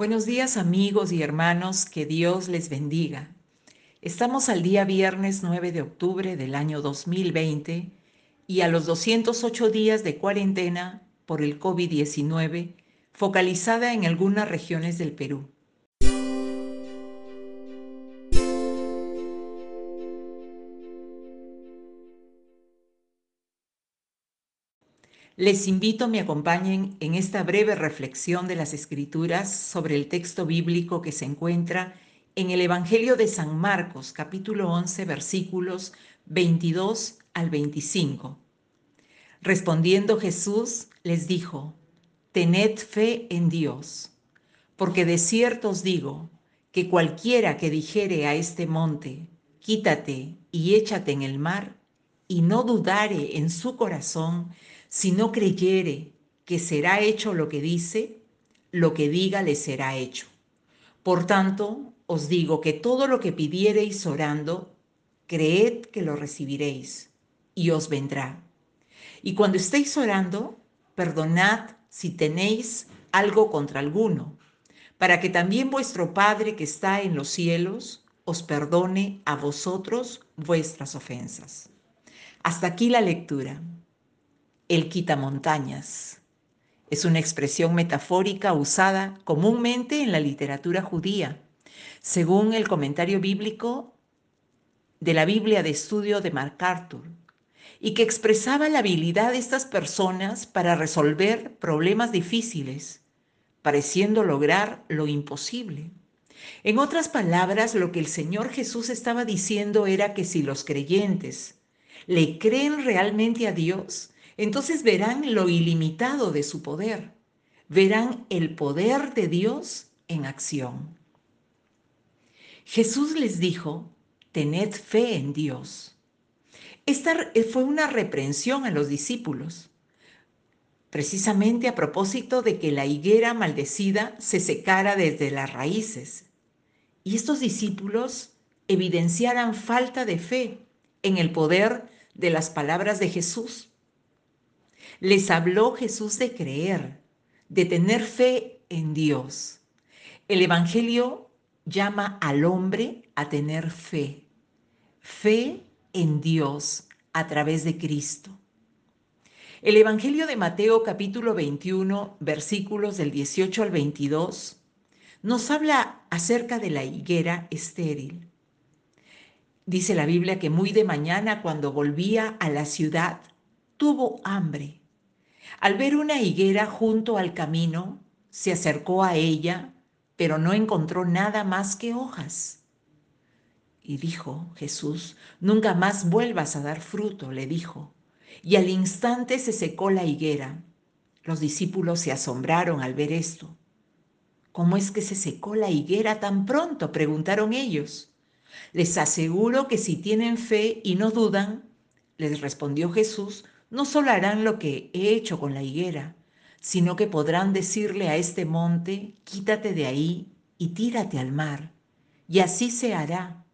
Buenos días amigos y hermanos, que Dios les bendiga. Estamos al día viernes 9 de octubre del año 2020 y a los 208 días de cuarentena por el COVID-19 focalizada en algunas regiones del Perú. Les invito a me acompañen en esta breve reflexión de las Escrituras sobre el texto bíblico que se encuentra en el Evangelio de San Marcos, capítulo 11, versículos 22 al 25. Respondiendo Jesús les dijo, Tened fe en Dios, porque de cierto os digo que cualquiera que dijere a este monte, quítate y échate en el mar, y no dudare en su corazón, si no creyere que será hecho lo que dice, lo que diga le será hecho. Por tanto, os digo que todo lo que pidiereis orando, creed que lo recibiréis y os vendrá. Y cuando estéis orando, perdonad si tenéis algo contra alguno, para que también vuestro Padre que está en los cielos os perdone a vosotros vuestras ofensas. Hasta aquí la lectura el quitamontañas. Es una expresión metafórica usada comúnmente en la literatura judía, según el comentario bíblico de la Biblia de estudio de MacArthur, y que expresaba la habilidad de estas personas para resolver problemas difíciles, pareciendo lograr lo imposible. En otras palabras, lo que el Señor Jesús estaba diciendo era que si los creyentes le creen realmente a Dios, entonces verán lo ilimitado de su poder, verán el poder de Dios en acción. Jesús les dijo, tened fe en Dios. Esta fue una reprensión a los discípulos, precisamente a propósito de que la higuera maldecida se secara desde las raíces. Y estos discípulos evidenciaran falta de fe en el poder de las palabras de Jesús les habló Jesús de creer, de tener fe en Dios. El Evangelio llama al hombre a tener fe, fe en Dios a través de Cristo. El Evangelio de Mateo capítulo 21 versículos del 18 al 22 nos habla acerca de la higuera estéril. Dice la Biblia que muy de mañana cuando volvía a la ciudad tuvo hambre al ver una higuera junto al camino, se acercó a ella, pero no encontró nada más que hojas. Y dijo Jesús, nunca más vuelvas a dar fruto, le dijo. Y al instante se secó la higuera. Los discípulos se asombraron al ver esto. ¿Cómo es que se secó la higuera tan pronto? preguntaron ellos. Les aseguro que si tienen fe y no dudan, les respondió Jesús, no solo harán lo que he hecho con la higuera, sino que podrán decirle a este monte, quítate de ahí y tírate al mar. Y así se hará.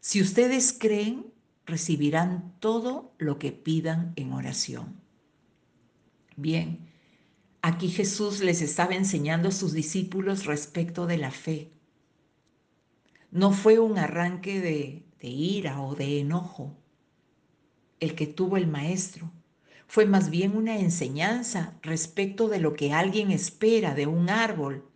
Si ustedes creen, recibirán todo lo que pidan en oración. Bien, aquí Jesús les estaba enseñando a sus discípulos respecto de la fe. No fue un arranque de, de ira o de enojo el que tuvo el maestro, fue más bien una enseñanza respecto de lo que alguien espera de un árbol,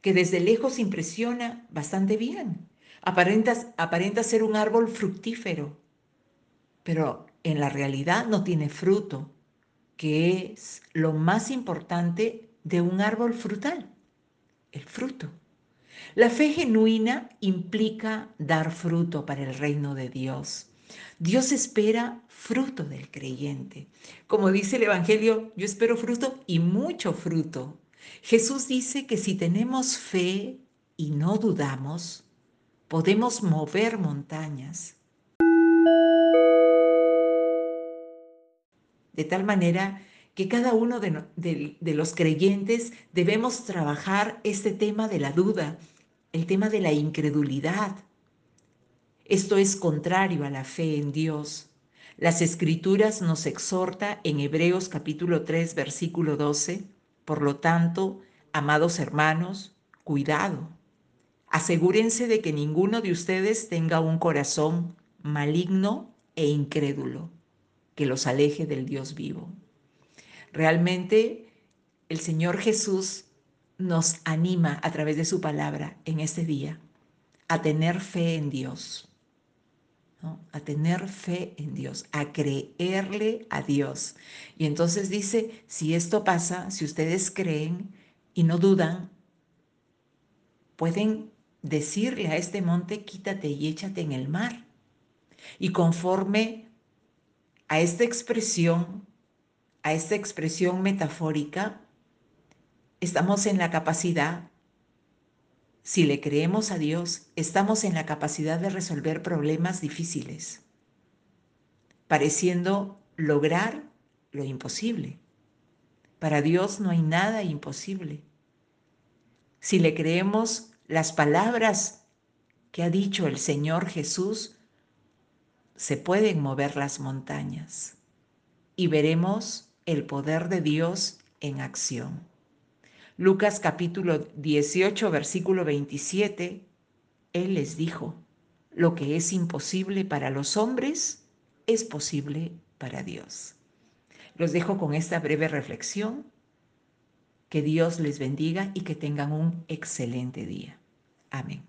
que desde lejos impresiona bastante bien. Aparenta, aparenta ser un árbol fructífero, pero en la realidad no tiene fruto, que es lo más importante de un árbol frutal, el fruto. La fe genuina implica dar fruto para el reino de Dios. Dios espera fruto del creyente. Como dice el Evangelio, yo espero fruto y mucho fruto. Jesús dice que si tenemos fe y no dudamos, podemos mover montañas. De tal manera que cada uno de, de, los creyentes debemos trabajar este tema de la duda, el tema de la incredulidad, esto es contrario a la fe en Dios. Las escrituras nos exhorta en Hebreos capítulo 3 versículo 12, por lo tanto, amados hermanos, cuidado. Asegúrense de que ninguno de ustedes tenga un corazón maligno e incrédulo que los aleje del Dios vivo. Realmente el Señor Jesús nos anima a través de su palabra en este día a tener fe en Dios, a tener fe en Dios, a creerle a Dios. Y entonces dice, si esto pasa, si ustedes creen y no dudan, pueden decirle a este monte, quítate y échate en el mar. Y conforme a esta expresión, a esta expresión metafórica, estamos en la capacidad, si le creemos a Dios, estamos en la capacidad de resolver problemas difíciles, pareciendo lograr lo imposible. Para Dios no hay nada imposible. Si le creemos las palabras que ha dicho el Señor Jesús, se pueden mover las montañas y veremos el poder de Dios en acción. Lucas capítulo 18, versículo 27, Él les dijo, lo que es imposible para los hombres es posible para Dios. Los dejo con esta breve reflexión. Que Dios les bendiga y que tengan un excelente día. Amén.